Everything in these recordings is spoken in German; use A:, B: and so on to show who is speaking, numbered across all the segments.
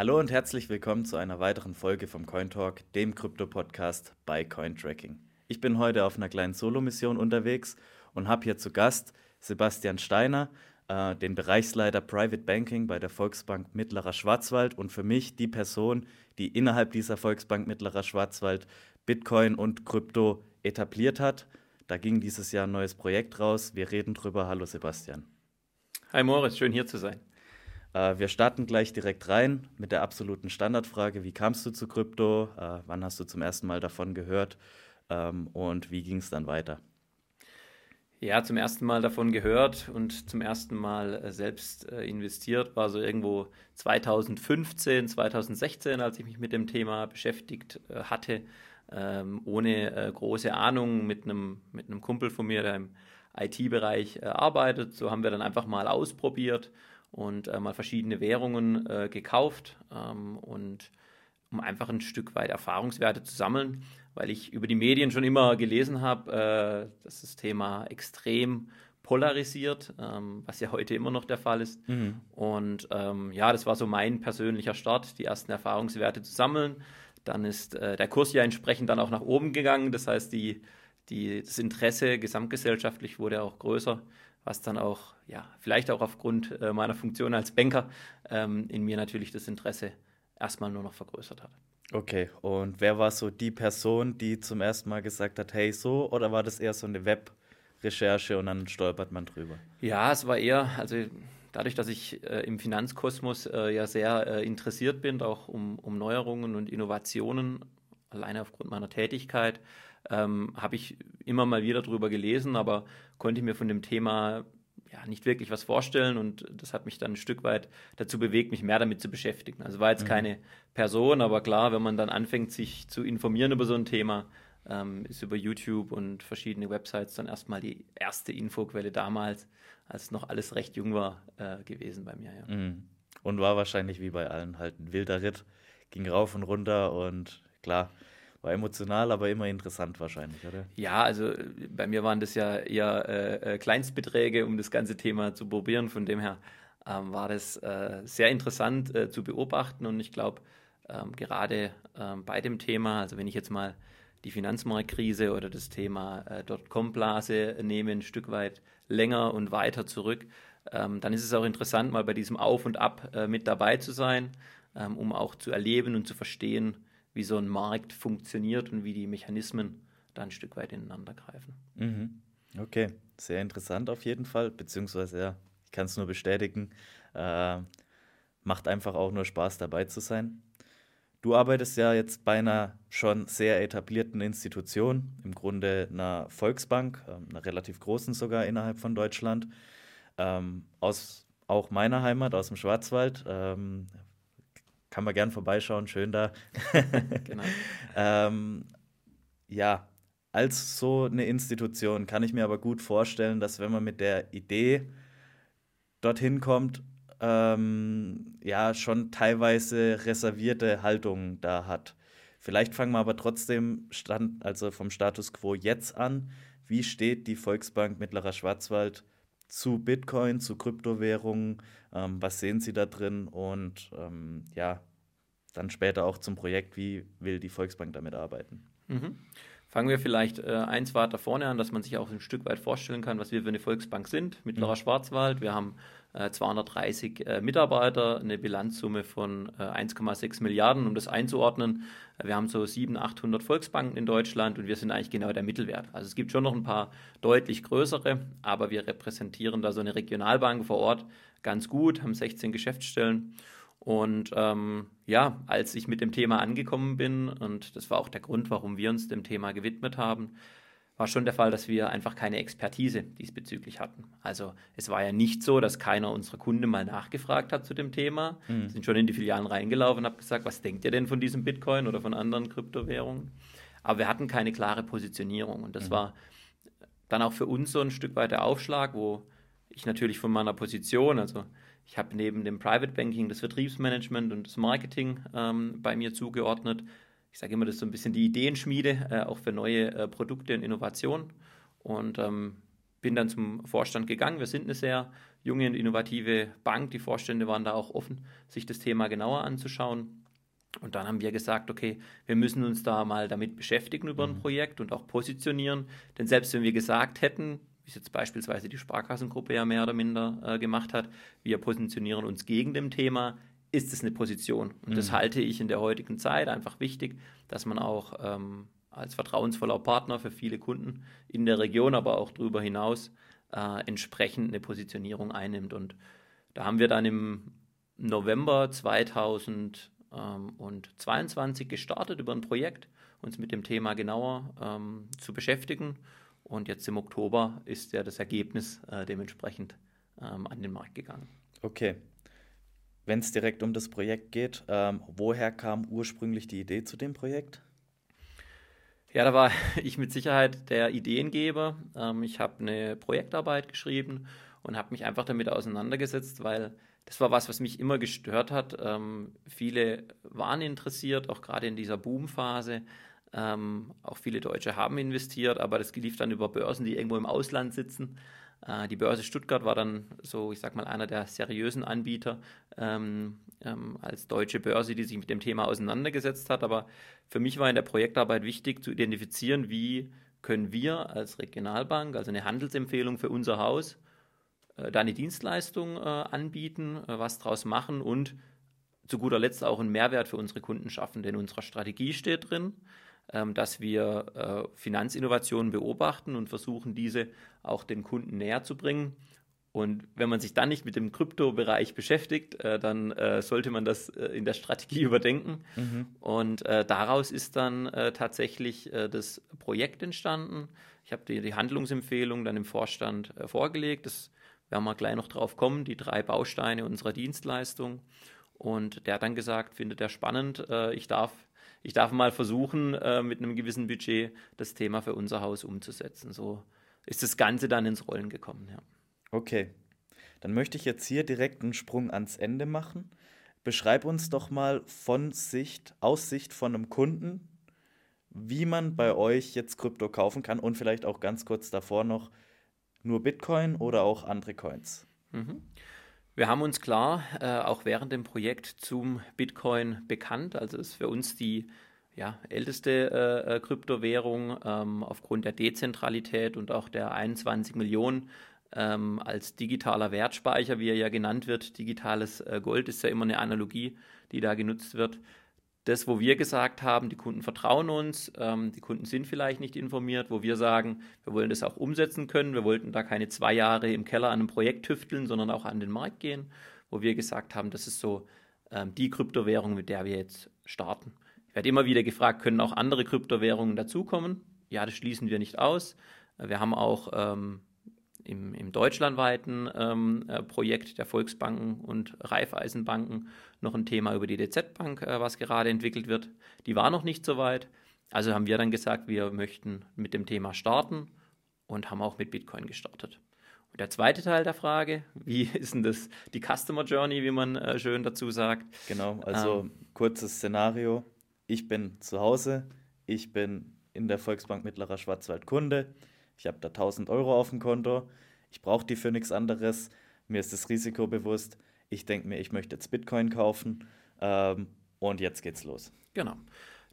A: Hallo und herzlich willkommen zu einer weiteren Folge vom Cointalk, dem Krypto-Podcast bei Cointracking. Ich bin heute auf einer kleinen Solo-Mission unterwegs und habe hier zu Gast Sebastian Steiner, äh, den Bereichsleiter Private Banking bei der Volksbank Mittlerer Schwarzwald und für mich die Person, die innerhalb dieser Volksbank Mittlerer Schwarzwald Bitcoin und Krypto etabliert hat. Da ging dieses Jahr ein neues Projekt raus. Wir reden drüber. Hallo Sebastian.
B: Hi Moritz, schön hier zu sein.
A: Äh, wir starten gleich direkt rein mit der absoluten Standardfrage. Wie kamst du zu Krypto? Äh, wann hast du zum ersten Mal davon gehört? Ähm, und wie ging es dann weiter?
B: Ja, zum ersten Mal davon gehört und zum ersten Mal äh, selbst äh, investiert war so irgendwo 2015, 2016, als ich mich mit dem Thema beschäftigt äh, hatte, ähm, ohne große Ahnung mit einem mit einem Kumpel von mir, der im IT-Bereich arbeitet. So haben wir dann einfach mal ausprobiert und äh, mal verschiedene Währungen gekauft ähm, und um einfach ein Stück weit Erfahrungswerte zu sammeln weil ich über die Medien schon immer gelesen habe, äh, dass das Thema extrem polarisiert, ähm, was ja heute immer noch der Fall ist. Mhm. Und ähm, ja, das war so mein persönlicher Start, die ersten Erfahrungswerte zu sammeln. Dann ist äh, der Kurs ja entsprechend dann auch nach oben gegangen. Das heißt, die, die, das Interesse gesamtgesellschaftlich wurde auch größer, was dann auch, ja, vielleicht auch aufgrund äh, meiner Funktion als Banker ähm, in mir natürlich das Interesse erstmal nur noch vergrößert hat.
A: Okay, und wer war so die Person, die zum ersten Mal gesagt hat, hey, so, oder war das eher so eine Webrecherche und dann stolpert man drüber?
B: Ja, es war eher, also dadurch, dass ich äh, im Finanzkosmos äh, ja sehr äh, interessiert bin, auch um, um Neuerungen und Innovationen, alleine aufgrund meiner Tätigkeit, ähm, habe ich immer mal wieder darüber gelesen, aber konnte mir von dem Thema ja, nicht wirklich was vorstellen und das hat mich dann ein Stück weit dazu bewegt, mich mehr damit zu beschäftigen. Also war jetzt mhm. keine Person, aber klar, wenn man dann anfängt, sich zu informieren über so ein Thema, ähm, ist über YouTube und verschiedene Websites dann erstmal die erste Infoquelle damals, als noch alles recht jung war, äh, gewesen bei mir. Ja.
A: Mhm. Und war wahrscheinlich wie bei allen halt ein wilder Ritt, ging rauf und runter und klar, war emotional, aber immer interessant wahrscheinlich, oder?
B: Ja, also bei mir waren das ja eher äh, äh, Kleinstbeträge, um das ganze Thema zu probieren. Von dem her ähm, war das äh, sehr interessant äh, zu beobachten und ich glaube, ähm, gerade ähm, bei dem Thema, also wenn ich jetzt mal die Finanzmarktkrise oder das Thema äh, Dotcom-Blase nehme, ein Stück weit länger und weiter zurück, ähm, dann ist es auch interessant, mal bei diesem Auf und Ab äh, mit dabei zu sein, ähm, um auch zu erleben und zu verstehen, wie so ein Markt funktioniert und wie die Mechanismen da ein Stück weit ineinander greifen.
A: Mhm. Okay, sehr interessant auf jeden Fall, beziehungsweise ja, ich kann es nur bestätigen. Äh, macht einfach auch nur Spaß dabei zu sein. Du arbeitest ja jetzt bei einer schon sehr etablierten Institution, im Grunde einer Volksbank, ähm, einer relativ großen sogar innerhalb von Deutschland, ähm, aus auch meiner Heimat, aus dem Schwarzwald. Ähm, kann man gern vorbeischauen, schön da. genau. ähm, ja, als so eine Institution kann ich mir aber gut vorstellen, dass wenn man mit der Idee dorthin kommt, ähm, ja, schon teilweise reservierte Haltungen da hat. Vielleicht fangen wir aber trotzdem stand, also vom Status quo jetzt an. Wie steht die Volksbank Mittlerer Schwarzwald zu Bitcoin, zu Kryptowährungen, ähm, was sehen Sie da drin und ähm, ja, dann später auch zum Projekt, wie will die Volksbank damit arbeiten.
B: Mhm. Fangen wir vielleicht äh, eins weiter vorne an, dass man sich auch ein Stück weit vorstellen kann, was wir für eine Volksbank sind. Mittlerer mhm. Schwarzwald, wir haben äh, 230 äh, Mitarbeiter, eine Bilanzsumme von 1,6 äh, Milliarden, um das einzuordnen. Wir haben so 700, 800 Volksbanken in Deutschland und wir sind eigentlich genau der Mittelwert. Also es gibt schon noch ein paar deutlich größere, aber wir repräsentieren da so eine Regionalbank vor Ort ganz gut, haben 16 Geschäftsstellen und ähm, ja, als ich mit dem Thema angekommen bin, und das war auch der Grund, warum wir uns dem Thema gewidmet haben, war schon der Fall, dass wir einfach keine Expertise diesbezüglich hatten. Also es war ja nicht so, dass keiner unserer Kunden mal nachgefragt hat zu dem Thema. Mhm. Wir sind schon in die Filialen reingelaufen und haben gesagt, was denkt ihr denn von diesem Bitcoin oder von anderen Kryptowährungen? Aber wir hatten keine klare Positionierung und das mhm. war dann auch für uns so ein Stück weit der Aufschlag, wo ich natürlich von meiner Position, also ich habe neben dem Private Banking das Vertriebsmanagement und das Marketing ähm, bei mir zugeordnet. Ich sage immer, das ist so ein bisschen die Ideenschmiede, äh, auch für neue äh, Produkte und Innovationen. Und ähm, bin dann zum Vorstand gegangen. Wir sind eine sehr junge und innovative Bank. Die Vorstände waren da auch offen, sich das Thema genauer anzuschauen. Und dann haben wir gesagt, okay, wir müssen uns da mal damit beschäftigen über ein mhm. Projekt und auch positionieren. Denn selbst wenn wir gesagt hätten, wie es jetzt beispielsweise die Sparkassengruppe ja mehr oder minder äh, gemacht hat, wir positionieren uns gegen dem Thema, ist es eine Position. Und mhm. das halte ich in der heutigen Zeit einfach wichtig, dass man auch ähm, als vertrauensvoller Partner für viele Kunden in der Region, aber auch darüber hinaus äh, entsprechend eine Positionierung einnimmt. Und da haben wir dann im November 2022 gestartet über ein Projekt, uns mit dem Thema genauer ähm, zu beschäftigen. Und jetzt im Oktober ist ja das Ergebnis äh, dementsprechend ähm, an den Markt gegangen.
A: Okay. Wenn es direkt um das Projekt geht, ähm, woher kam ursprünglich die Idee zu dem Projekt?
B: Ja, da war ich mit Sicherheit der Ideengeber. Ähm, ich habe eine Projektarbeit geschrieben und habe mich einfach damit auseinandergesetzt, weil das war was, was mich immer gestört hat. Ähm, viele waren interessiert, auch gerade in dieser Boomphase. Ähm, auch viele Deutsche haben investiert, aber das lief dann über Börsen, die irgendwo im Ausland sitzen. Äh, die Börse Stuttgart war dann so, ich sag mal, einer der seriösen Anbieter ähm, ähm, als deutsche Börse, die sich mit dem Thema auseinandergesetzt hat. Aber für mich war in der Projektarbeit wichtig zu identifizieren, wie können wir als Regionalbank, also eine Handelsempfehlung für unser Haus, äh, da eine Dienstleistung äh, anbieten, äh, was draus machen und zu guter Letzt auch einen Mehrwert für unsere Kunden schaffen. Denn in unserer Strategie steht drin, dass wir äh, Finanzinnovationen beobachten und versuchen, diese auch den Kunden näher zu bringen. Und wenn man sich dann nicht mit dem Kryptobereich beschäftigt, äh, dann äh, sollte man das in der Strategie überdenken. Mhm. Und daraus ist dann tatsächlich das Projekt entstanden. Ich habe die, die, Handlungsempfehlung dann im Vorstand vorgelegt. Das werden wir gleich noch drauf kommen, die drei Bausteine unserer Dienstleistung. Und der hat dann gesagt, findet er spannend, ich darf ich darf mal versuchen, äh, mit einem gewissen Budget das Thema für unser Haus umzusetzen. So ist das Ganze dann ins Rollen gekommen. Ja.
A: Okay, dann möchte ich jetzt hier direkt einen Sprung ans Ende machen. Beschreib uns doch mal von Sicht, aus Sicht von einem Kunden, wie man bei euch jetzt Krypto kaufen kann und vielleicht auch ganz kurz davor noch nur Bitcoin oder auch andere Coins.
B: Mhm. Wir haben uns klar äh, auch während dem Projekt zum Bitcoin bekannt. Also ist für uns die ja, älteste äh, äh, Kryptowährung ähm, aufgrund der Dezentralität und auch der 21 Millionen ähm, als digitaler Wertspeicher, wie er ja genannt wird. Digitales äh, Gold ist ja immer eine Analogie, die da genutzt wird das, wo wir gesagt haben, die Kunden vertrauen uns, ähm, die Kunden sind vielleicht nicht informiert, wo wir sagen, wir wollen das auch umsetzen können, wir wollten da keine zwei Jahre im Keller an einem Projekt tüfteln, sondern auch an den Markt gehen, wo wir gesagt haben, das ist so ähm, die Kryptowährung, mit der wir jetzt starten. Ich werde immer wieder gefragt, können auch andere Kryptowährungen dazukommen? Ja, das schließen wir nicht aus. Wir haben auch ähm, im, im deutschlandweiten ähm, äh, Projekt der Volksbanken und Raiffeisenbanken noch ein Thema über die DZ Bank, äh, was gerade entwickelt wird. Die war noch nicht so weit. Also haben wir dann gesagt, wir möchten mit dem Thema starten und haben auch mit Bitcoin gestartet. Und der zweite Teil der Frage, wie ist denn das die Customer Journey, wie man äh, schön dazu sagt?
A: Genau, also ähm, kurzes Szenario. Ich bin zu Hause, ich bin in der Volksbank Mittlerer Schwarzwald Kunde ich habe da 1000 Euro auf dem Konto, ich brauche die für nichts anderes, mir ist das Risiko bewusst, ich denke mir, ich möchte jetzt Bitcoin kaufen ähm, und jetzt geht's los.
B: Genau.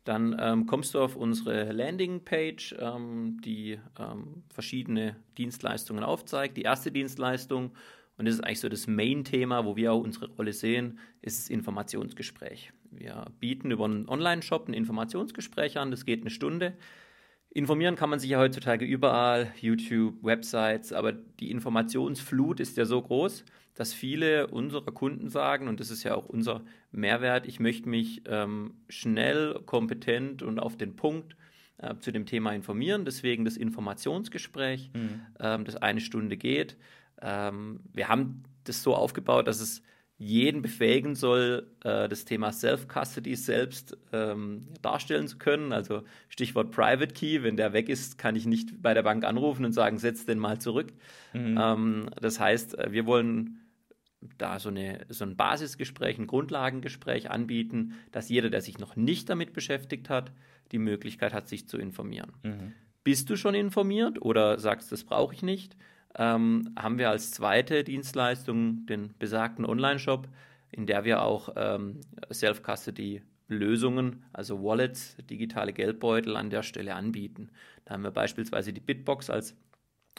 B: Dann ähm, kommst du auf unsere Landingpage, ähm, die ähm, verschiedene Dienstleistungen aufzeigt. Die erste Dienstleistung, und das ist eigentlich so das Main-Thema, wo wir auch unsere Rolle sehen, ist das Informationsgespräch. Wir bieten über einen Online-Shop ein Informationsgespräch an, das geht eine Stunde. Informieren kann man sich ja heutzutage überall, YouTube, Websites, aber die Informationsflut ist ja so groß, dass viele unserer Kunden sagen, und das ist ja auch unser Mehrwert, ich möchte mich ähm, schnell, kompetent und auf den Punkt äh, zu dem Thema informieren. Deswegen das Informationsgespräch, mhm. ähm, das eine Stunde geht. Ähm, wir haben das so aufgebaut, dass es jeden befähigen soll, äh, das Thema Self-Custody selbst ähm, darstellen zu können. Also Stichwort Private Key, wenn der weg ist, kann ich nicht bei der Bank anrufen und sagen, setz den mal zurück. Mhm. Ähm, das heißt, äh, wir wollen da so, eine, so ein Basisgespräch, ein Grundlagengespräch anbieten, dass jeder, der sich noch nicht damit beschäftigt hat, die Möglichkeit hat, sich zu informieren. Mhm. Bist du schon informiert oder sagst, das brauche ich nicht? Ähm, haben wir als zweite Dienstleistung den besagten Online-Shop, in der wir auch ähm, Self-Custody-Lösungen, also Wallets, digitale Geldbeutel an der Stelle anbieten. Da haben wir beispielsweise die Bitbox als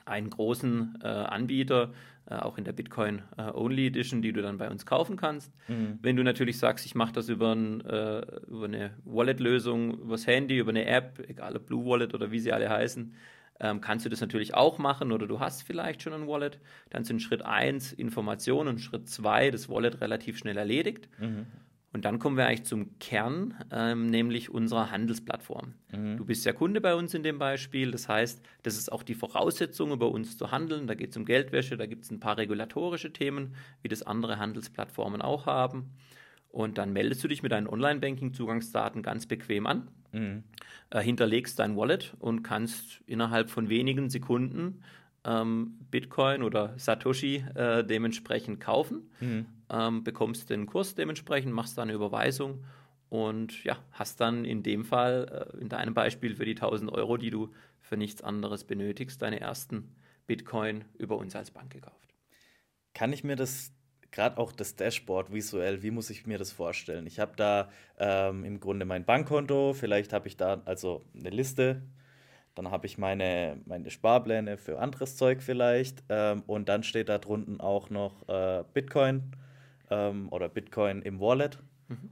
B: einen großen äh, Anbieter, äh, auch in der Bitcoin äh, Only Edition, die du dann bei uns kaufen kannst. Mhm. Wenn du natürlich sagst, ich mache das über, ein, äh, über eine Wallet-Lösung, übers Handy, über eine App, egal ob Blue Wallet oder wie sie alle heißen, ähm, kannst du das natürlich auch machen oder du hast vielleicht schon ein Wallet. Dann sind Schritt 1 Informationen und Schritt 2 das Wallet relativ schnell erledigt. Mhm. Und dann kommen wir eigentlich zum Kern, ähm, nämlich unserer Handelsplattform. Mhm. Du bist ja Kunde bei uns in dem Beispiel. Das heißt, das ist auch die Voraussetzung, über uns zu handeln. Da geht es um Geldwäsche, da gibt es ein paar regulatorische Themen, wie das andere Handelsplattformen auch haben. Und dann meldest du dich mit deinen Online-Banking-Zugangsdaten ganz bequem an, mhm. äh, hinterlegst dein Wallet und kannst innerhalb von wenigen Sekunden ähm, Bitcoin oder Satoshi äh, dementsprechend kaufen, mhm. ähm, bekommst den Kurs dementsprechend, machst da eine Überweisung und ja, hast dann in dem Fall, äh, in deinem Beispiel für die 1000 Euro, die du für nichts anderes benötigst, deine ersten Bitcoin über uns als Bank gekauft.
A: Kann ich mir das gerade auch das Dashboard visuell, wie muss ich mir das vorstellen? Ich habe da ähm, im Grunde mein Bankkonto, vielleicht habe ich da also eine Liste dann habe ich meine, meine Sparpläne für anderes Zeug vielleicht. Ähm, und dann steht da drunten auch noch äh, Bitcoin ähm, oder Bitcoin im Wallet. Mhm.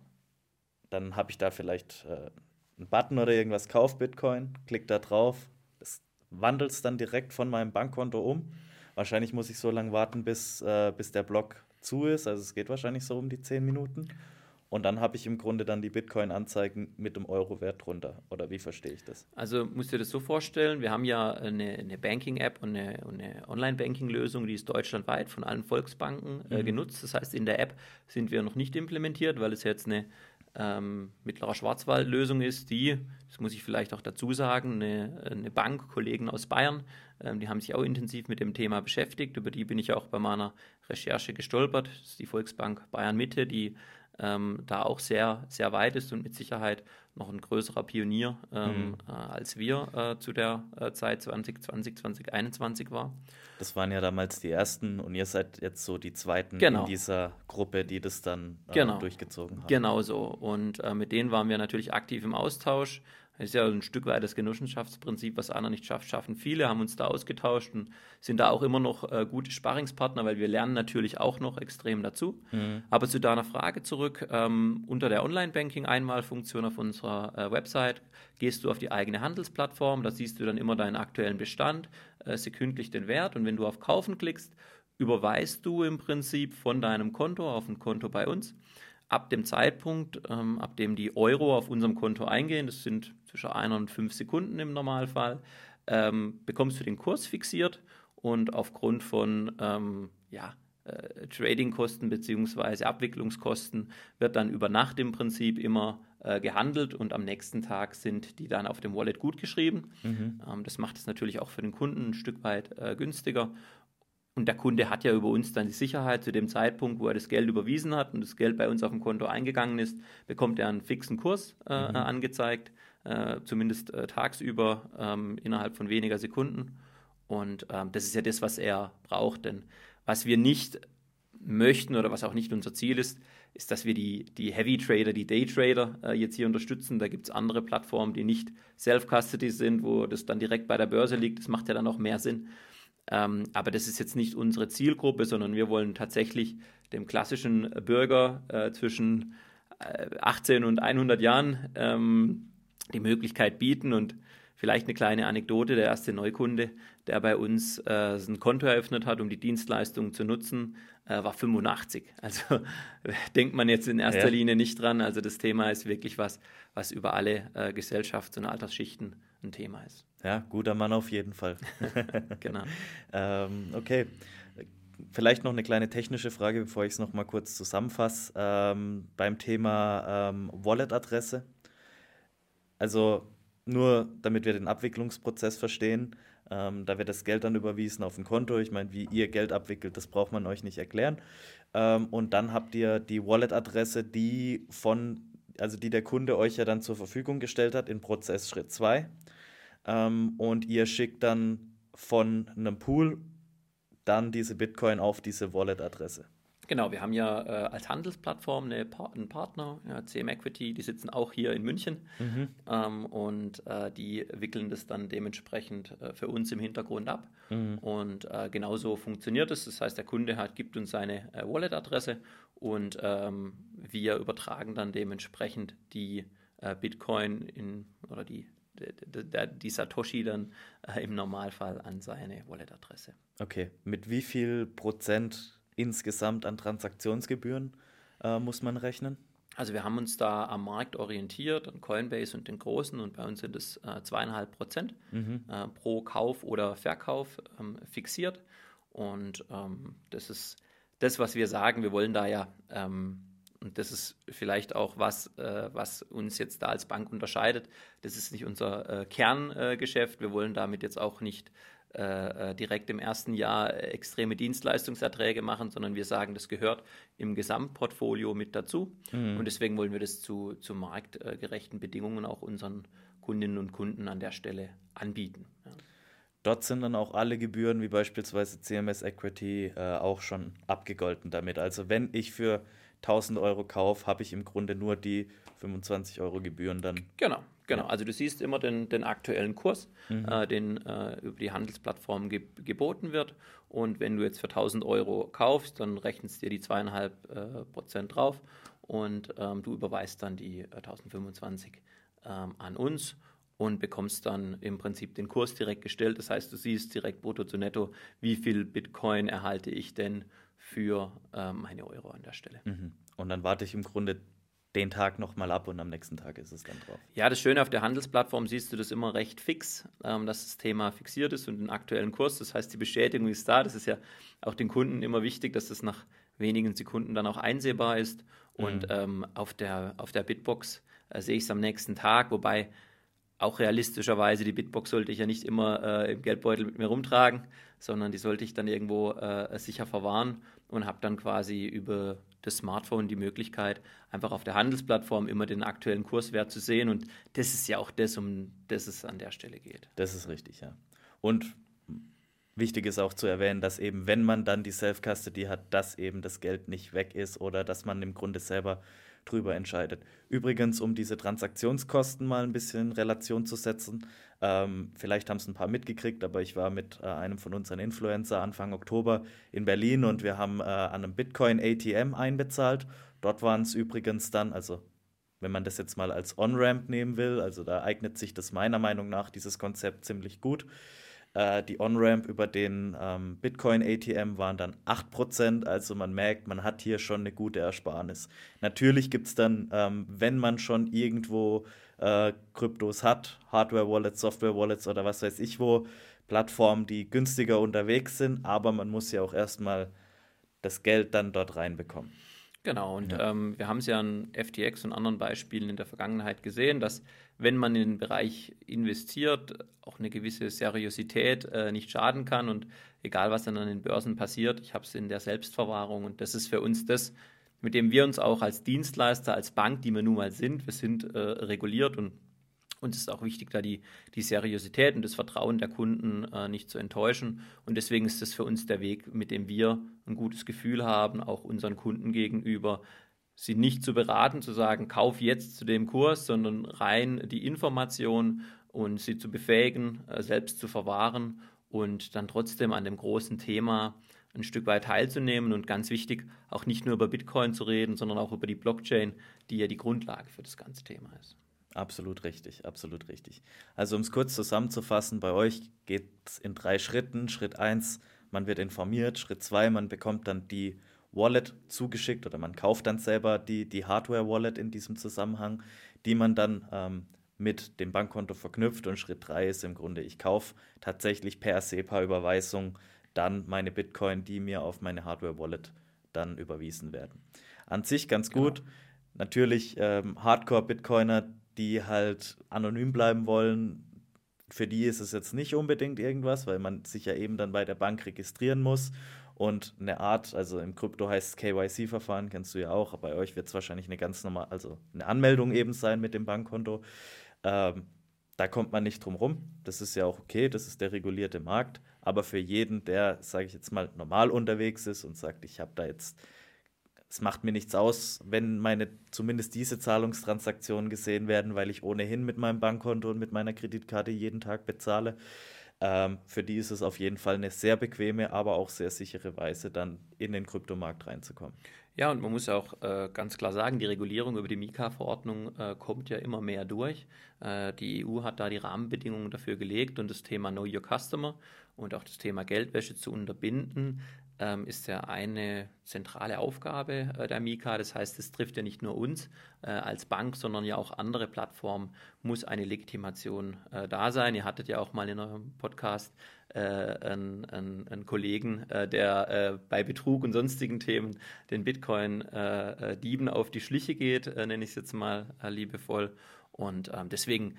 A: Dann habe ich da vielleicht äh, einen Button oder irgendwas, Kauf Bitcoin, klick da drauf. Das wandelt es dann direkt von meinem Bankkonto um. Wahrscheinlich muss ich so lange warten, bis, äh, bis der Block zu ist. Also es geht wahrscheinlich so um die 10 Minuten. Und dann habe ich im Grunde dann die Bitcoin-Anzeigen mit dem Euro-Wert drunter. Oder wie verstehe ich das?
B: Also musst du dir das so vorstellen, wir haben ja eine, eine Banking-App und eine, eine Online-Banking-Lösung, die ist deutschlandweit von allen Volksbanken äh, mhm. genutzt. Das heißt, in der App sind wir noch nicht implementiert, weil es jetzt eine ähm, mittlerer Schwarzwald-Lösung ist, die, das muss ich vielleicht auch dazu sagen, eine, eine Bank, Kollegen aus Bayern, ähm, die haben sich auch intensiv mit dem Thema beschäftigt. Über die bin ich auch bei meiner Recherche gestolpert. Das ist die Volksbank Bayern Mitte, die ähm, da auch sehr, sehr weit ist und mit Sicherheit noch ein größerer Pionier ähm, mhm. äh, als wir äh, zu der äh, Zeit 2020, 2021 war.
A: Das waren ja damals die ersten und ihr seid jetzt so die zweiten
B: genau.
A: in dieser Gruppe, die das dann
B: äh, genau.
A: durchgezogen haben.
B: Genau so. Und äh, mit denen waren wir natürlich aktiv im Austausch. Das ist ja ein Stück weit das Genossenschaftsprinzip, was einer nicht schafft, schaffen viele, haben uns da ausgetauscht und sind da auch immer noch äh, gute Sparringspartner, weil wir lernen natürlich auch noch extrem dazu. Mhm. Aber zu deiner Frage zurück, ähm, unter der Online-Banking-Einmalfunktion auf unserer äh, Website gehst du auf die eigene Handelsplattform, da siehst du dann immer deinen aktuellen Bestand, äh, sekündlich den Wert und wenn du auf Kaufen klickst, überweist du im Prinzip von deinem Konto auf ein Konto bei uns ab dem Zeitpunkt, ähm, ab dem die Euro auf unserem Konto eingehen, das sind zwischen einer und fünf Sekunden im Normalfall, ähm, bekommst du den Kurs fixiert und aufgrund von ähm, ja, äh, Tradingkosten bzw. Abwicklungskosten wird dann über Nacht im Prinzip immer äh, gehandelt und am nächsten Tag sind die dann auf dem Wallet gut geschrieben. Mhm. Ähm, das macht es natürlich auch für den Kunden ein Stück weit äh, günstiger und der Kunde hat ja über uns dann die Sicherheit, zu dem Zeitpunkt, wo er das Geld überwiesen hat und das Geld bei uns auf dem Konto eingegangen ist, bekommt er einen fixen Kurs äh, mhm. angezeigt, äh, zumindest äh, tagsüber ähm, innerhalb von weniger Sekunden. Und ähm, das ist ja das, was er braucht. Denn was wir nicht möchten oder was auch nicht unser Ziel ist, ist, dass wir die, die Heavy Trader, die Day Trader äh, jetzt hier unterstützen. Da gibt es andere Plattformen, die nicht Self-Custody sind, wo das dann direkt bei der Börse liegt. Das macht ja dann auch mehr Sinn. Ähm, aber das ist jetzt nicht unsere Zielgruppe, sondern wir wollen tatsächlich dem klassischen Bürger äh, zwischen äh, 18 und 100 Jahren ähm, die Möglichkeit bieten und vielleicht eine kleine Anekdote, der erste Neukunde, der bei uns äh, ein Konto eröffnet hat, um die Dienstleistung zu nutzen, äh, war 85. Also denkt man jetzt in erster ja. Linie nicht dran. Also das Thema ist wirklich was, was über alle äh, Gesellschafts- und Altersschichten ein Thema ist.
A: Ja, guter Mann auf jeden Fall.
B: genau.
A: ähm, okay. Vielleicht noch eine kleine technische Frage, bevor ich es noch mal kurz zusammenfasse. Ähm, beim Thema ähm, Wallet-Adresse. Also nur damit wir den Abwicklungsprozess verstehen, ähm, da wird das Geld dann überwiesen auf ein Konto. Ich meine, wie ihr Geld abwickelt, das braucht man euch nicht erklären. Ähm, und dann habt ihr die Wallet-Adresse, die von, also die der Kunde euch ja dann zur Verfügung gestellt hat in Prozess Schritt 2 ähm, und ihr schickt dann von einem Pool dann diese Bitcoin auf diese Wallet-Adresse.
B: Genau, wir haben ja äh, als Handelsplattform eine pa einen Partner, ja, CM Equity, die sitzen auch hier in München mhm. ähm, und äh, die wickeln das dann dementsprechend äh, für uns im Hintergrund ab. Mhm. Und äh, genauso funktioniert es. Das heißt, der Kunde hat, gibt uns seine äh, Wallet-Adresse und ähm, wir übertragen dann dementsprechend die äh, Bitcoin in oder die die, Satoshi dann äh, im Normalfall an seine Wallet-Adresse.
A: Okay, mit wie viel Prozent insgesamt an Transaktionsgebühren äh, muss man rechnen?
B: Also wir haben uns da am Markt orientiert, an Coinbase und den Großen und bei uns sind es äh, zweieinhalb Prozent mhm. äh, pro Kauf oder Verkauf ähm, fixiert. Und ähm, das ist das, was wir sagen. Wir wollen da ja ähm, und das ist vielleicht auch was, äh, was uns jetzt da als Bank unterscheidet. Das ist nicht unser äh, Kerngeschäft. Wir wollen damit jetzt auch nicht äh, äh direkt im ersten Jahr extreme Dienstleistungserträge machen, sondern wir sagen, das gehört im Gesamtportfolio mit dazu. Mhm. Und deswegen wollen wir das zu, zu marktgerechten Bedingungen auch unseren Kundinnen und Kunden an der Stelle anbieten. Ja.
A: Dort sind dann auch alle Gebühren, wie beispielsweise CMS Equity, äh, auch schon abgegolten damit. Also wenn ich für 1000 Euro kaufe, habe ich im Grunde nur die 25 Euro Gebühren dann.
B: Genau, genau. Ja. Also du siehst immer den, den aktuellen Kurs, mhm. äh, den äh, über die Handelsplattform ge geboten wird. Und wenn du jetzt für 1000 Euro kaufst, dann rechnest dir die zweieinhalb äh, Prozent drauf und ähm, du überweist dann die 1025 äh, ähm, an uns und bekommst dann im Prinzip den Kurs direkt gestellt. Das heißt, du siehst direkt brutto zu netto, wie viel Bitcoin erhalte ich denn für ähm, meine Euro an der Stelle.
A: Mhm. Und dann warte ich im Grunde den Tag nochmal ab und am nächsten Tag ist es dann drauf.
B: Ja, das Schöne auf der Handelsplattform siehst du das immer recht fix, ähm, dass das Thema fixiert ist und den aktuellen Kurs. Das heißt, die Bestätigung ist da. Das ist ja auch den Kunden immer wichtig, dass das nach wenigen Sekunden dann auch einsehbar ist. Und mhm. ähm, auf, der, auf der Bitbox äh, sehe ich es am nächsten Tag, wobei auch realistischerweise, die Bitbox sollte ich ja nicht immer äh, im Geldbeutel mit mir rumtragen, sondern die sollte ich dann irgendwo äh, sicher verwahren und habe dann quasi über das Smartphone die Möglichkeit, einfach auf der Handelsplattform immer den aktuellen Kurswert zu sehen. Und das ist ja auch das, um das es an der Stelle geht.
A: Das ist richtig, ja. Und wichtig ist auch zu erwähnen, dass eben, wenn man dann die Self-Custody hat, dass eben das Geld nicht weg ist oder dass man im Grunde selber drüber entscheidet. Übrigens, um diese Transaktionskosten mal ein bisschen in Relation zu setzen, ähm, vielleicht haben es ein paar mitgekriegt, aber ich war mit äh, einem von unseren Influencer Anfang Oktober in Berlin und wir haben äh, an einem Bitcoin-ATM einbezahlt. Dort waren es übrigens dann, also wenn man das jetzt mal als On-Ramp nehmen will, also da eignet sich das meiner Meinung nach, dieses Konzept ziemlich gut. Äh, die On-Ramp über den ähm, Bitcoin-ATM waren dann 8%. Also man merkt, man hat hier schon eine gute Ersparnis. Natürlich gibt es dann, ähm, wenn man schon irgendwo äh, Kryptos hat, Hardware-Wallets, Software-Wallets oder was weiß ich wo, Plattformen, die günstiger unterwegs sind, aber man muss ja auch erstmal das Geld dann dort reinbekommen.
B: Genau, und ja. ähm, wir haben es ja an FTX und anderen Beispielen in der Vergangenheit gesehen, dass wenn man in den Bereich investiert, auch eine gewisse Seriosität äh, nicht schaden kann und egal was dann an den Börsen passiert, ich habe es in der Selbstverwahrung und das ist für uns das, mit dem wir uns auch als Dienstleister, als Bank, die wir nun mal sind, wir sind äh, reguliert und uns ist auch wichtig, da die, die Seriosität und das Vertrauen der Kunden äh, nicht zu enttäuschen. Und deswegen ist das für uns der Weg, mit dem wir ein gutes Gefühl haben, auch unseren Kunden gegenüber, sie nicht zu beraten, zu sagen, kauf jetzt zu dem Kurs, sondern rein die Information und sie zu befähigen, äh, selbst zu verwahren und dann trotzdem an dem großen Thema ein Stück weit teilzunehmen und ganz wichtig, auch nicht nur über Bitcoin zu reden, sondern auch über die Blockchain, die ja die Grundlage für das ganze Thema ist.
A: Absolut richtig, absolut richtig. Also um es kurz zusammenzufassen, bei euch geht es in drei Schritten. Schritt 1, man wird informiert. Schritt 2, man bekommt dann die Wallet zugeschickt oder man kauft dann selber die, die Hardware-Wallet in diesem Zusammenhang, die man dann ähm, mit dem Bankkonto verknüpft. Und Schritt 3 ist im Grunde, ich kaufe tatsächlich per SEPA-Überweisung dann meine Bitcoin, die mir auf meine Hardware-Wallet dann überwiesen werden. An sich ganz genau. gut. Genau. Natürlich ähm, Hardcore-Bitcoiner, die halt anonym bleiben wollen, für die ist es jetzt nicht unbedingt irgendwas, weil man sich ja eben dann bei der Bank registrieren muss und eine Art, also im Krypto heißt es KYC-Verfahren, kennst du ja auch, aber bei euch wird es wahrscheinlich eine ganz normal, also eine Anmeldung eben sein mit dem Bankkonto. Ähm, da kommt man nicht drum rum. Das ist ja auch okay, das ist der regulierte Markt. Aber für jeden, der, sage ich jetzt mal, normal unterwegs ist und sagt, ich habe da jetzt, es macht mir nichts aus, wenn meine zumindest diese Zahlungstransaktionen gesehen werden, weil ich ohnehin mit meinem Bankkonto und mit meiner Kreditkarte jeden Tag bezahle. Ähm, für die ist es auf jeden Fall eine sehr bequeme, aber auch sehr sichere Weise, dann in den Kryptomarkt reinzukommen.
B: Ja, und man muss auch äh, ganz klar sagen, die Regulierung über die Mika-Verordnung äh, kommt ja immer mehr durch. Äh, die EU hat da die Rahmenbedingungen dafür gelegt und das Thema Know Your Customer und auch das Thema Geldwäsche zu unterbinden, ähm, ist ja eine zentrale Aufgabe äh, der Mika. Das heißt, es trifft ja nicht nur uns äh, als Bank, sondern ja auch andere Plattformen, muss eine Legitimation äh, da sein. Ihr hattet ja auch mal in eurem Podcast äh, einen, einen, einen, Kollegen, äh, der äh, bei Betrug und sonstigen Themen den Bitcoin-Dieben auf die Schliche geht, nenne ich es jetzt mal liebevoll. Und ähm, deswegen,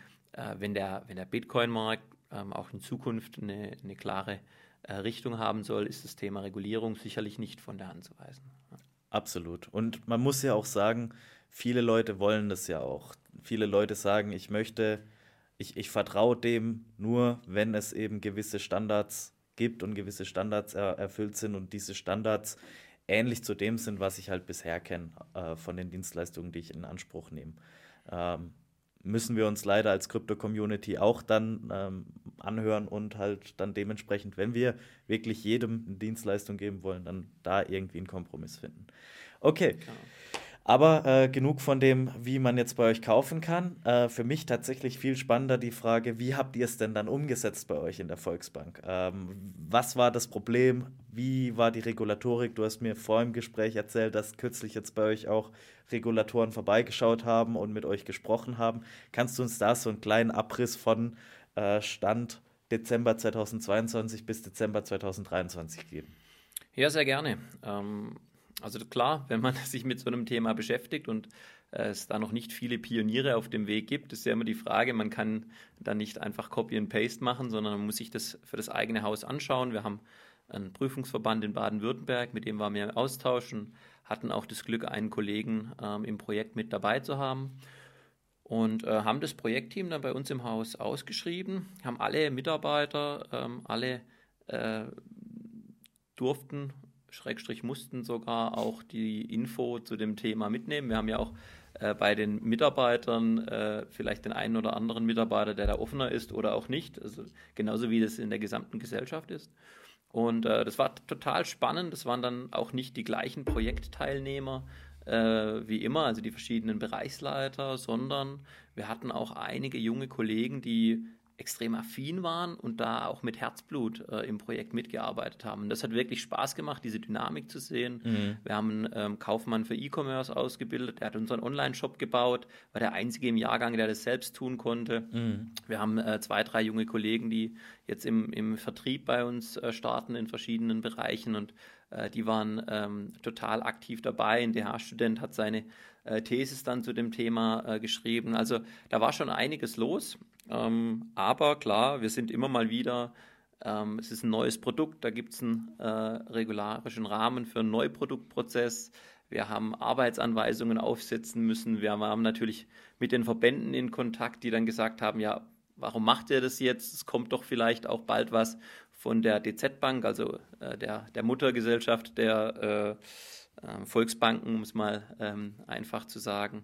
B: wenn der, wenn der Bitcoin-Markt ähm, auch in Zukunft eine, eine klare äh, Richtung haben soll, ist das Thema Regulierung sicherlich nicht von der Hand zu weisen.
A: Absolut. Und man muss ja auch sagen, viele Leute wollen das ja auch. Viele Leute sagen, ich möchte, ich, ich vertraue dem nur, wenn es eben gewisse Standards gibt und gewisse Standards er, erfüllt sind und diese Standards ähnlich zu dem sind, was ich halt bisher kenne äh, von den Dienstleistungen, die ich in Anspruch nehme. Ähm, müssen wir uns leider als Krypto-Community auch dann ähm, anhören und halt dann dementsprechend, wenn wir wirklich jedem eine Dienstleistung geben wollen, dann da irgendwie einen Kompromiss finden. Okay. Klar. Aber äh, genug von dem, wie man jetzt bei euch kaufen kann. Äh, für mich tatsächlich viel spannender die Frage, wie habt ihr es denn dann umgesetzt bei euch in der Volksbank? Ähm, was war das Problem? Wie war die Regulatorik? Du hast mir vor im Gespräch erzählt, dass kürzlich jetzt bei euch auch Regulatoren vorbeigeschaut haben und mit euch gesprochen haben. Kannst du uns da so einen kleinen Abriss von äh, Stand Dezember 2022 bis Dezember 2023 geben?
B: Ja, sehr gerne. Ähm, also klar, wenn man sich mit so einem Thema beschäftigt und äh, es da noch nicht viele Pioniere auf dem Weg gibt, ist ja immer die Frage, man kann dann nicht einfach Copy and Paste machen, sondern man muss sich das für das eigene Haus anschauen. Wir haben einen Prüfungsverband in Baden-Württemberg, mit dem waren wir im Austausch und hatten auch das Glück, einen Kollegen ähm, im Projekt mit dabei zu haben und äh, haben das Projektteam dann bei uns im Haus ausgeschrieben, haben alle Mitarbeiter, ähm, alle äh, durften Schrägstrich mussten sogar auch die Info zu dem Thema mitnehmen. Wir haben ja auch äh, bei den Mitarbeitern äh, vielleicht den einen oder anderen Mitarbeiter, der da offener ist oder auch nicht, also genauso wie das in der gesamten Gesellschaft ist. Und äh, das war total spannend. Das waren dann auch nicht die gleichen Projektteilnehmer äh, wie immer, also die verschiedenen Bereichsleiter, sondern wir hatten auch einige junge Kollegen, die extrem affin waren und da auch mit Herzblut äh, im Projekt mitgearbeitet haben. Und das hat wirklich Spaß gemacht, diese Dynamik zu sehen. Mhm. Wir haben einen ähm, Kaufmann für E-Commerce ausgebildet, der hat unseren Online-Shop gebaut, war der einzige im Jahrgang, der das selbst tun konnte. Mhm. Wir haben äh, zwei, drei junge Kollegen, die jetzt im, im Vertrieb bei uns äh, starten in verschiedenen Bereichen und äh, die waren ähm, total aktiv dabei. Ein DH-Student hat seine äh, Thesis dann zu dem Thema äh, geschrieben. Also da war schon einiges los. Ähm, aber klar, wir sind immer mal wieder, ähm, es ist ein neues Produkt, da gibt es einen äh, regularischen Rahmen für einen Neuproduktprozess. Wir haben Arbeitsanweisungen aufsetzen müssen. Wir haben natürlich mit den Verbänden in Kontakt, die dann gesagt haben, ja, warum macht ihr das jetzt? Es kommt doch vielleicht auch bald was von der DZ Bank, also äh, der, der Muttergesellschaft der äh, Volksbanken, um es mal ähm, einfach zu sagen.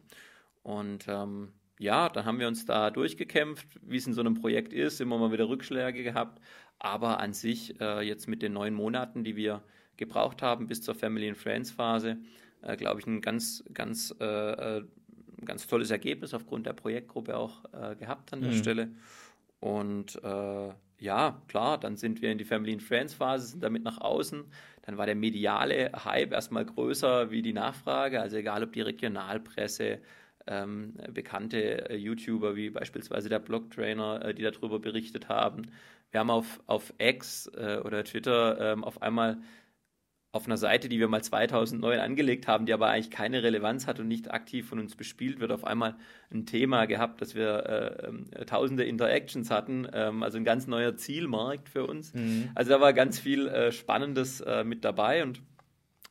B: Und ähm, ja, dann haben wir uns da durchgekämpft, wie es in so einem Projekt ist, immer mal wieder Rückschläge gehabt. Aber an sich, äh, jetzt mit den neun Monaten, die wir gebraucht haben bis zur Family and Friends Phase, äh, glaube ich, ein ganz, ganz, äh, äh ganz tolles Ergebnis aufgrund der Projektgruppe auch äh, gehabt an der mhm. Stelle. Und äh, ja, klar, dann sind wir in die Family and Friends Phase, sind damit nach außen. Dann war der mediale Hype erstmal größer wie die Nachfrage. Also egal ob die Regionalpresse, ähm, bekannte äh, YouTuber wie beispielsweise der Blogtrainer, äh, die darüber berichtet haben. Wir haben auf, auf X äh, oder Twitter ähm, auf einmal auf einer Seite, die wir mal 2009 angelegt haben, die aber eigentlich keine Relevanz hat und nicht aktiv von uns bespielt wird, auf einmal ein Thema gehabt, dass wir äh, äh, tausende Interactions hatten, ähm, also ein ganz neuer Zielmarkt für uns. Mhm. Also da war ganz viel äh, Spannendes äh, mit dabei und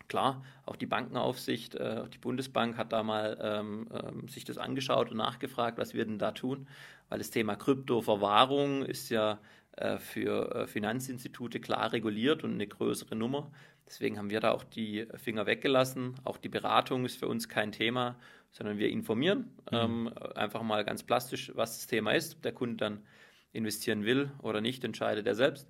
B: klar, auch die Bankenaufsicht, äh, die Bundesbank hat da mal ähm, ähm, sich das angeschaut und nachgefragt, was wir denn da tun, weil das Thema Kryptoverwahrung ist ja äh, für äh, Finanzinstitute klar reguliert und eine größere Nummer. Deswegen haben wir da auch die Finger weggelassen. Auch die Beratung ist für uns kein Thema, sondern wir informieren mhm. ähm, einfach mal ganz plastisch, was das Thema ist. Ob der Kunde dann investieren will oder nicht, entscheidet er selbst.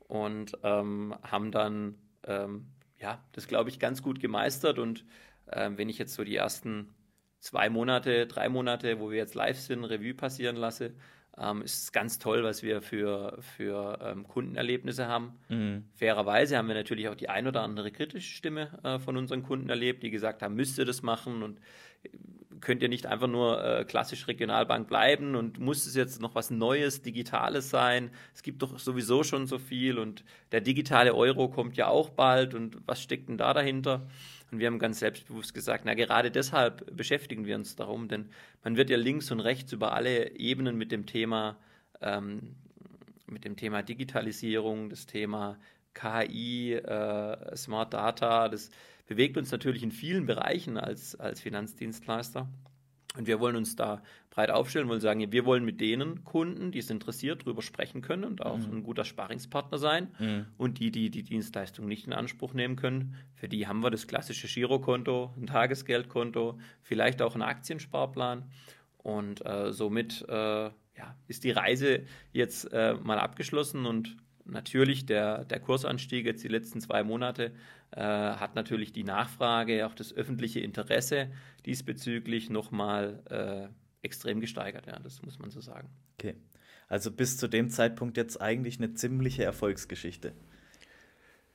B: Und ähm, haben dann ähm, ja, das, glaube ich, ganz gut gemeistert. Und ähm, wenn ich jetzt so die ersten zwei Monate, drei Monate, wo wir jetzt live sind, Revue passieren lasse, ähm, ist ganz toll, was wir für, für ähm, Kundenerlebnisse haben. Mhm. Fairerweise haben wir natürlich auch die ein oder andere kritische Stimme äh, von unseren Kunden erlebt, die gesagt haben, müsst ihr das machen und äh, könnt ihr nicht einfach nur äh, klassisch Regionalbank bleiben und muss es jetzt noch was Neues, Digitales sein? Es gibt doch sowieso schon so viel und der digitale Euro kommt ja auch bald und was steckt denn da dahinter? Und wir haben ganz selbstbewusst gesagt, na gerade deshalb beschäftigen wir uns darum, denn man wird ja links und rechts über alle Ebenen mit dem Thema, ähm, mit dem Thema Digitalisierung, das Thema KI, äh, Smart Data, das bewegt uns natürlich in vielen Bereichen als, als Finanzdienstleister. Und wir wollen uns da breit aufstellen, wollen sagen, wir wollen mit denen Kunden, die es interessiert, darüber sprechen können und auch mhm. ein guter Sparingspartner sein. Mhm. Und die, die die Dienstleistung nicht in Anspruch nehmen können, für die haben wir das klassische Girokonto, ein Tagesgeldkonto, vielleicht auch einen Aktiensparplan. Und äh, somit äh, ja, ist die Reise jetzt äh, mal abgeschlossen und natürlich der, der Kursanstieg jetzt die letzten zwei Monate äh, hat natürlich die Nachfrage, auch das öffentliche Interesse diesbezüglich nochmal äh, extrem gesteigert. Ja, das muss man so sagen.
A: Okay. Also bis zu dem Zeitpunkt jetzt eigentlich eine ziemliche Erfolgsgeschichte.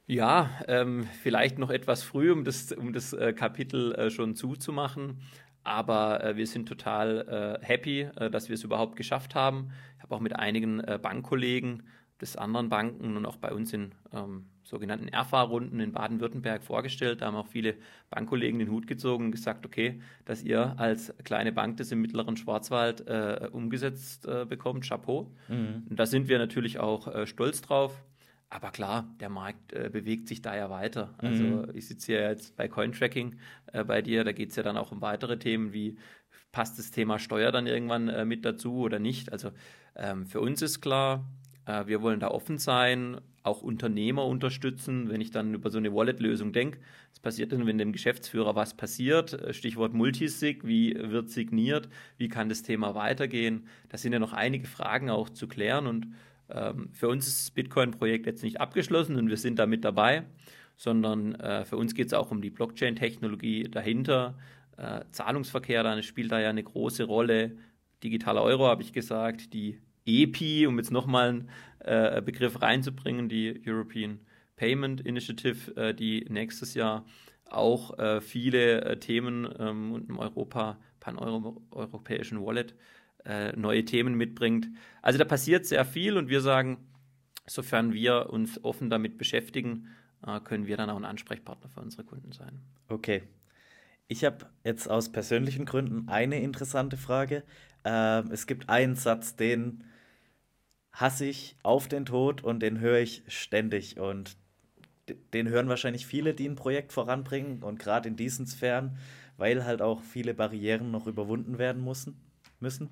B: Ja, ähm, vielleicht noch etwas früh, um das, um das äh, Kapitel äh, schon zuzumachen. Aber äh, wir sind total äh, happy, äh, dass wir es überhaupt geschafft haben. Ich habe auch mit einigen äh, Bankkollegen des anderen Banken und auch bei uns in ähm, sogenannten Erfahrrunden in Baden-Württemberg vorgestellt. Da haben auch viele Bankkollegen den Hut gezogen und gesagt, okay, dass ihr als kleine Bank das im mittleren Schwarzwald äh, umgesetzt äh, bekommt, Chapeau. Mhm. Und da sind wir natürlich auch äh, stolz drauf. Aber klar, der Markt äh, bewegt sich da ja weiter. Also mhm. ich sitze ja jetzt bei Cointracking äh, bei dir, da geht es ja dann auch um weitere Themen wie passt das Thema Steuer dann irgendwann äh, mit dazu oder nicht. Also ähm, für uns ist klar, wir wollen da offen sein, auch Unternehmer unterstützen. Wenn ich dann über so eine Wallet-Lösung denke, was passiert denn, wenn dem Geschäftsführer was passiert? Äh, Stichwort Multisig, wie wird signiert? Wie kann das Thema weitergehen? Da sind ja noch einige Fragen auch zu klären und ähm, für uns ist das Bitcoin-Projekt jetzt nicht abgeschlossen und wir sind da mit dabei, sondern äh, für uns geht es auch um die Blockchain-Technologie dahinter. Äh, Zahlungsverkehr da spielt da ja eine große Rolle. Digitaler Euro habe ich gesagt, die EPI, um jetzt nochmal einen äh, Begriff reinzubringen, die European Payment Initiative, äh, die nächstes Jahr auch äh, viele äh, Themen ähm, und im Europa, pan-europäischen Wallet äh, neue Themen mitbringt. Also da passiert sehr viel und wir sagen, sofern wir uns offen damit beschäftigen, äh, können wir dann auch ein Ansprechpartner für unsere Kunden sein.
A: Okay. Ich habe jetzt aus persönlichen Gründen eine interessante Frage. Ähm, es gibt einen Satz, den hasse ich auf den Tod und den höre ich ständig. Und den hören wahrscheinlich viele, die ein Projekt voranbringen und gerade in diesen Sphären, weil halt auch viele Barrieren noch überwunden werden müssen. müssen.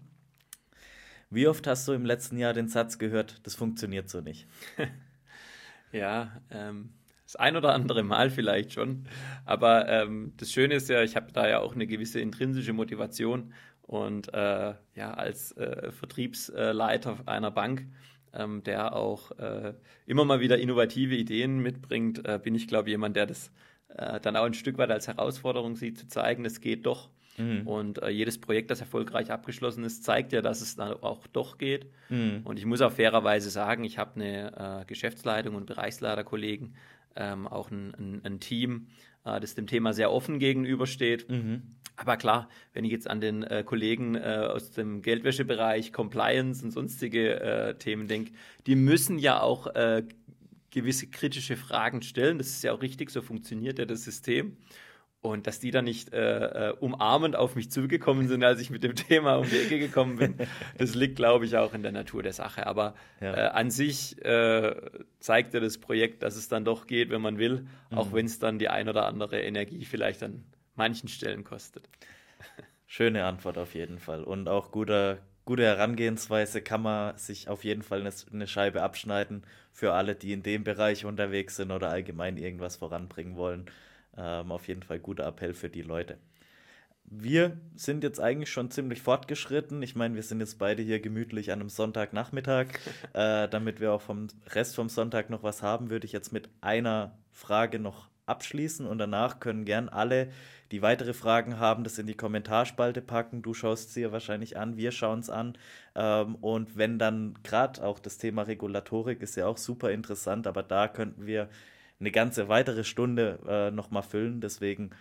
A: Wie oft hast du im letzten Jahr den Satz gehört, das funktioniert so nicht?
B: ja, ähm, das ein oder andere Mal vielleicht schon. Aber ähm, das Schöne ist ja, ich habe da ja auch eine gewisse intrinsische Motivation und äh, ja, als äh, Vertriebsleiter einer Bank, ähm, der auch äh, immer mal wieder innovative Ideen mitbringt, äh, bin ich, glaube ich, jemand, der das äh, dann auch ein Stück weit als Herausforderung sieht, zu zeigen, es geht doch. Mhm. Und äh, jedes Projekt, das erfolgreich abgeschlossen ist, zeigt ja, dass es dann auch doch geht. Mhm. Und ich muss auch fairerweise sagen, ich habe eine Geschäftsleitung und Bereichsleiterkollegen, ähm, auch ein, ein, ein Team, das dem Thema sehr offen gegenübersteht. Mhm. Aber klar, wenn ich jetzt an den äh, Kollegen äh, aus dem Geldwäschebereich, Compliance und sonstige äh, Themen denke, die müssen ja auch äh, gewisse kritische Fragen stellen. Das ist ja auch richtig, so funktioniert ja das System. Und dass die dann nicht äh, äh, umarmend auf mich zugekommen sind, als ich mit dem Thema um die Ecke gekommen bin, das liegt, glaube ich, auch in der Natur der Sache. Aber ja. an sich zeigt ja das Projekt, dass es dann doch geht, wenn man will, mhm. auch wenn es dann die ein oder andere Energie vielleicht dann manchen Stellen kostet.
A: Schöne Antwort auf jeden Fall und auch guter, gute Herangehensweise, kann man sich auf jeden Fall eine, eine Scheibe abschneiden für alle, die in dem Bereich unterwegs sind oder allgemein irgendwas voranbringen wollen. Ähm, auf jeden Fall guter Appell für die Leute. Wir sind jetzt eigentlich schon ziemlich fortgeschritten. Ich meine, wir sind jetzt beide hier gemütlich an einem Sonntagnachmittag. äh, damit wir auch vom Rest vom Sonntag noch was haben, würde ich jetzt mit einer Frage noch abschließen und danach können gern alle, die weitere Fragen haben, das in die Kommentarspalte packen. Du schaust sie ja wahrscheinlich an, wir schauen es an. Ähm, und wenn dann gerade auch das Thema Regulatorik ist ja auch super interessant, aber da könnten wir eine ganze weitere Stunde äh, nochmal füllen. Deswegen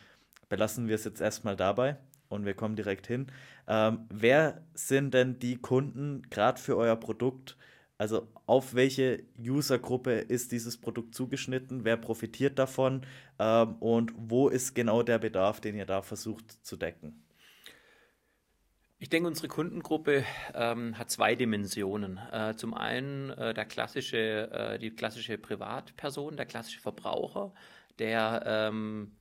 A: belassen wir es jetzt erstmal dabei und wir kommen direkt hin. Ähm, wer sind denn die Kunden gerade für euer Produkt? Also auf welche Usergruppe ist dieses Produkt zugeschnitten? Wer profitiert davon? Ähm, und wo ist genau der Bedarf, den ihr da versucht zu decken?
B: Ich denke, unsere Kundengruppe ähm, hat zwei Dimensionen. Äh, zum einen äh, der klassische, äh, die klassische Privatperson, der klassische Verbraucher, der ähm,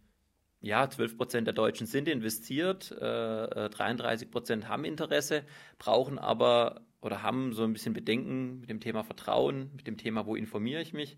B: ja, 12 Prozent der Deutschen sind investiert, äh, 33 äh, Prozent haben Interesse, brauchen aber oder haben so ein bisschen Bedenken mit dem Thema Vertrauen, mit dem Thema, wo informiere ich mich.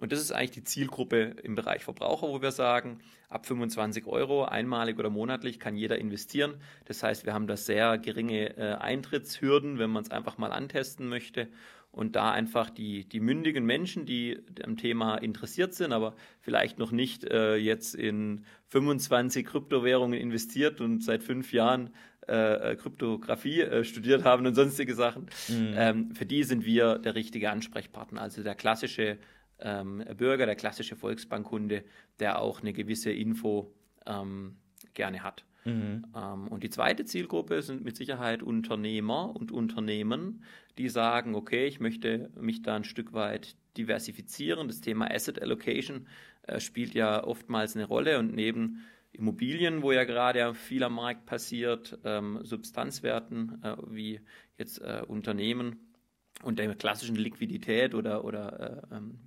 B: Und das ist eigentlich die Zielgruppe im Bereich Verbraucher, wo wir sagen, ab 25 Euro einmalig oder monatlich kann jeder investieren. Das heißt, wir haben da sehr geringe äh, Eintrittshürden, wenn man es einfach mal antesten möchte. Und da einfach die, die mündigen Menschen, die am Thema interessiert sind, aber vielleicht noch nicht äh, jetzt in 25 Kryptowährungen investiert und seit fünf Jahren äh, äh, Kryptographie äh, studiert haben und sonstige Sachen, mhm. ähm, für die sind wir der richtige Ansprechpartner. Also der klassische ähm, Bürger, der klassische Volksbankkunde, der auch eine gewisse Info ähm, gerne hat. Mhm. Ähm, und die zweite Zielgruppe sind mit Sicherheit Unternehmer und Unternehmen, die sagen, okay, ich möchte mich da ein Stück weit diversifizieren. Das Thema Asset Allocation äh, spielt ja oftmals eine Rolle und neben Immobilien, wo ja gerade viel am Markt passiert, ähm, Substanzwerten äh, wie jetzt äh, Unternehmen und der klassischen Liquidität oder, oder äh, ähm,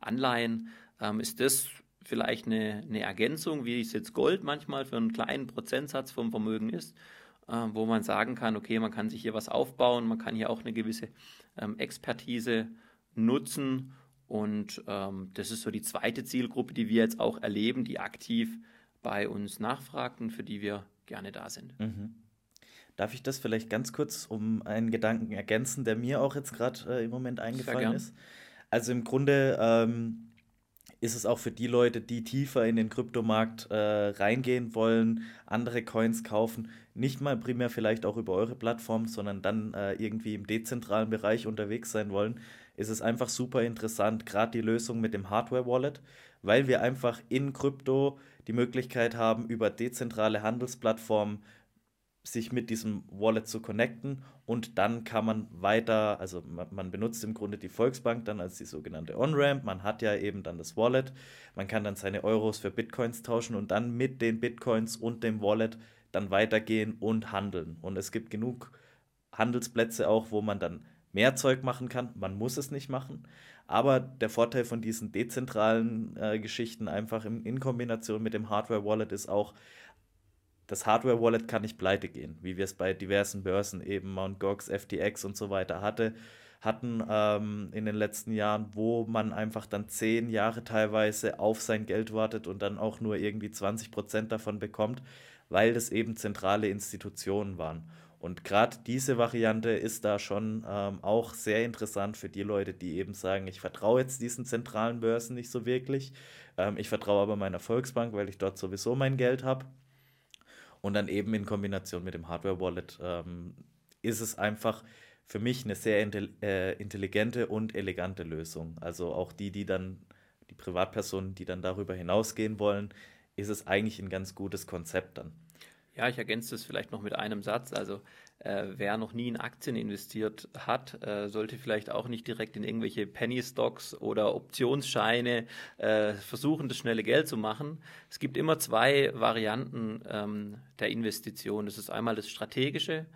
B: Anleihen, ähm, ist das vielleicht eine, eine Ergänzung, wie es jetzt Gold manchmal für einen kleinen Prozentsatz vom Vermögen ist, äh, wo man sagen kann, okay, man kann sich hier was aufbauen, man kann hier auch eine gewisse ähm, Expertise nutzen und ähm, das ist so die zweite Zielgruppe, die wir jetzt auch erleben, die aktiv bei uns nachfragt und für die wir gerne da sind. Mhm.
A: Darf ich das vielleicht ganz kurz um einen Gedanken ergänzen, der mir auch jetzt gerade äh, im Moment eingefallen ist? Also im Grunde ähm, ist es auch für die Leute, die tiefer in den Kryptomarkt äh, reingehen wollen, andere Coins kaufen, nicht mal primär vielleicht auch über eure Plattform, sondern dann äh, irgendwie im dezentralen Bereich unterwegs sein wollen, ist es einfach super interessant, gerade die Lösung mit dem Hardware-Wallet, weil wir einfach in Krypto die Möglichkeit haben, über dezentrale Handelsplattformen sich mit diesem Wallet zu connecten und dann kann man weiter, also man, man, benutzt im Grunde die Volksbank dann als die sogenannte On-Ramp, man hat ja eben dann das Wallet, man kann dann seine Euros für Bitcoins tauschen und dann mit den Bitcoins und dem Wallet dann weitergehen und handeln. Und es gibt genug Handelsplätze auch, wo man dann mehr Zeug machen kann, man muss es nicht machen, aber der Vorteil von diesen dezentralen äh, Geschichten einfach in, in Kombination mit dem Hardware-Wallet ist auch, das Hardware-Wallet kann nicht pleite gehen, wie wir es bei diversen Börsen eben Mt. Gox, FTX und so weiter hatte, hatten ähm, in den letzten Jahren, wo man einfach dann zehn Jahre teilweise auf sein Geld wartet und dann auch nur irgendwie 20 Prozent davon bekommt, weil das eben zentrale Institutionen waren. Und gerade diese Variante ist da schon ähm, auch sehr interessant für die Leute, die eben sagen, ich vertraue jetzt diesen zentralen Börsen nicht so wirklich. Ähm, ich vertraue aber meiner Volksbank, weil ich dort sowieso mein Geld habe. Und dann eben in Kombination mit dem Hardware-Wallet ähm, ist es einfach für mich eine sehr äh, intelligente und elegante Lösung. Also auch die, die dann, die Privatpersonen, die dann darüber hinausgehen wollen, ist es eigentlich ein ganz gutes Konzept dann.
B: Ja, ich ergänze das vielleicht noch mit einem Satz. Also äh, wer noch nie in Aktien investiert hat, äh, sollte vielleicht auch nicht direkt in irgendwelche Penny Stocks oder Optionsscheine äh, versuchen, das schnelle Geld zu machen. Es gibt immer zwei Varianten ähm, der Investition. Das ist einmal das strategische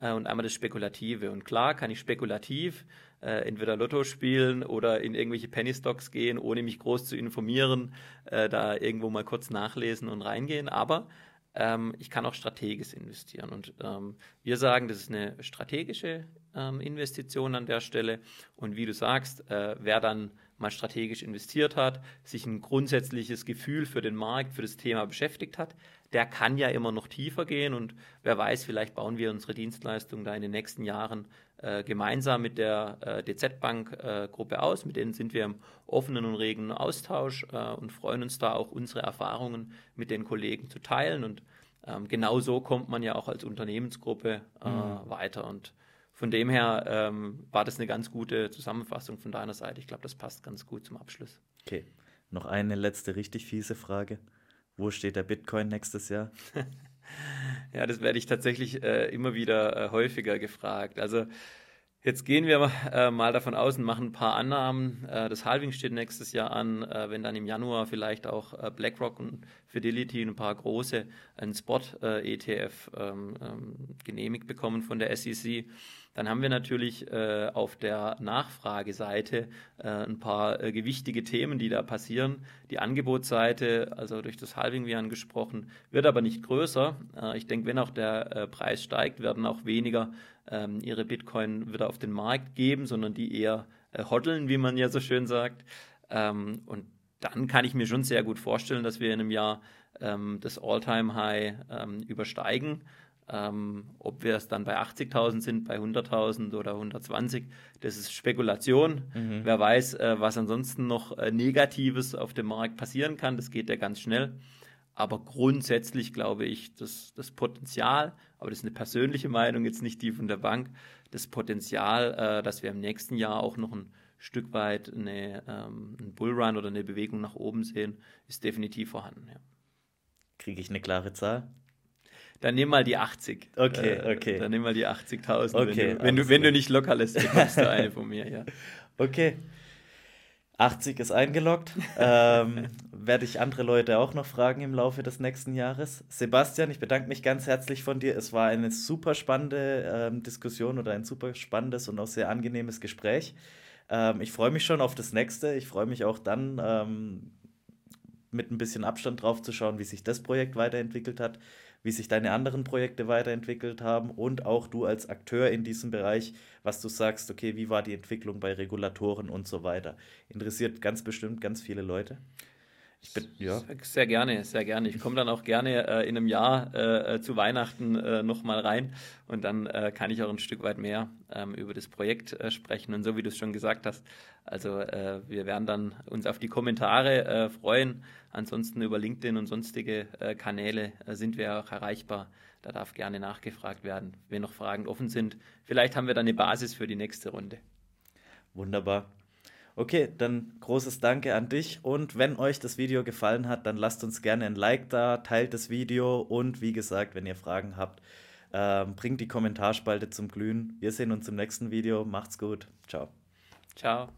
B: äh, und einmal das spekulative. Und klar kann ich spekulativ äh, entweder Lotto spielen oder in irgendwelche Penny Stocks gehen, ohne mich groß zu informieren, äh, da irgendwo mal kurz nachlesen und reingehen. Aber ähm, ich kann auch strategisch investieren. Und ähm, wir sagen, das ist eine strategische ähm, Investition an der Stelle. Und wie du sagst, äh, wer dann mal strategisch investiert hat, sich ein grundsätzliches Gefühl für den Markt, für das Thema beschäftigt hat, der kann ja immer noch tiefer gehen und wer weiß, vielleicht bauen wir unsere Dienstleistung da in den nächsten Jahren äh, gemeinsam mit der äh, DZ Bank äh, Gruppe aus. Mit denen sind wir im offenen und regen Austausch äh, und freuen uns da auch unsere Erfahrungen mit den Kollegen zu teilen und ähm, genau so kommt man ja auch als Unternehmensgruppe äh, mhm. weiter und von dem her ähm, war das eine ganz gute Zusammenfassung von deiner Seite. Ich glaube, das passt ganz gut zum Abschluss.
A: Okay, noch eine letzte richtig fiese Frage. Wo steht der Bitcoin nächstes Jahr?
B: ja, das werde ich tatsächlich äh, immer wieder äh, häufiger gefragt. Also Jetzt gehen wir äh, mal davon aus und machen ein paar Annahmen. Äh, das Halving steht nächstes Jahr an. Äh, wenn dann im Januar vielleicht auch äh, BlackRock und Fidelity ein paar große einen Spot-ETF ähm, ähm, genehmigt bekommen von der SEC, dann haben wir natürlich äh, auf der Nachfrageseite äh, ein paar äh, gewichtige Themen, die da passieren. Die Angebotsseite, also durch das Halving wie angesprochen, wird aber nicht größer. Äh, ich denke, wenn auch der äh, Preis steigt, werden auch weniger ähm, ihre Bitcoin wieder auf den Markt geben, sondern die eher äh, hoddeln, wie man ja so schön sagt. Ähm, und dann kann ich mir schon sehr gut vorstellen, dass wir in einem Jahr ähm, das All-Time-High ähm, übersteigen. Ähm, ob wir es dann bei 80.000 sind, bei 100.000 oder 120, das ist Spekulation. Mhm. Wer weiß, äh, was ansonsten noch äh, Negatives auf dem Markt passieren kann, das geht ja ganz schnell. Aber grundsätzlich glaube ich, dass das Potenzial, aber das ist eine persönliche Meinung, jetzt nicht die von der Bank, das Potenzial, äh, dass wir im nächsten Jahr auch noch ein Stück weit eine, ähm, einen Bullrun oder eine Bewegung nach oben sehen, ist definitiv vorhanden. Ja.
A: Kriege ich eine klare Zahl?
B: Dann nimm mal die 80.
A: Okay, äh, okay.
B: Dann nimm mal die 80.000. Okay, wenn, du, wenn, du, wenn du nicht locker lässt, bekommst du eine von mir, ja.
A: Okay. 80 ist eingeloggt. ähm, werde ich andere Leute auch noch fragen im Laufe des nächsten Jahres. Sebastian, ich bedanke mich ganz herzlich von dir. Es war eine super spannende ähm, Diskussion oder ein super spannendes und auch sehr angenehmes Gespräch. Ähm, ich freue mich schon auf das nächste. Ich freue mich auch dann ähm, mit ein bisschen Abstand drauf zu schauen, wie sich das Projekt weiterentwickelt hat wie sich deine anderen Projekte weiterentwickelt haben und auch du als Akteur in diesem Bereich, was du sagst, okay, wie war die Entwicklung bei Regulatoren und so weiter. Interessiert ganz bestimmt ganz viele Leute.
B: Ich bin, ja. Sehr gerne, sehr gerne. Ich komme dann auch gerne äh, in einem Jahr äh, äh zu Weihnachten äh, nochmal rein und dann äh, kann ich auch ein Stück weit mehr ähm, über das Projekt äh, sprechen. Und so wie du es schon gesagt hast, also äh, wir werden dann uns auf die Kommentare freuen. Ansonsten über LinkedIn und sonstige Kanäle sind wir auch erreichbar. Da darf gerne nachgefragt werden, wenn noch Fragen offen sind. Vielleicht haben wir dann eine Basis für die nächste Runde.
A: Wunderbar. Okay, dann großes Danke an dich und wenn euch das Video gefallen hat, dann lasst uns gerne ein Like da, teilt das Video und wie gesagt, wenn ihr Fragen habt, äh, bringt die Kommentarspalte zum Glühen. Wir sehen uns im nächsten Video. Macht's gut. Ciao.
B: Ciao.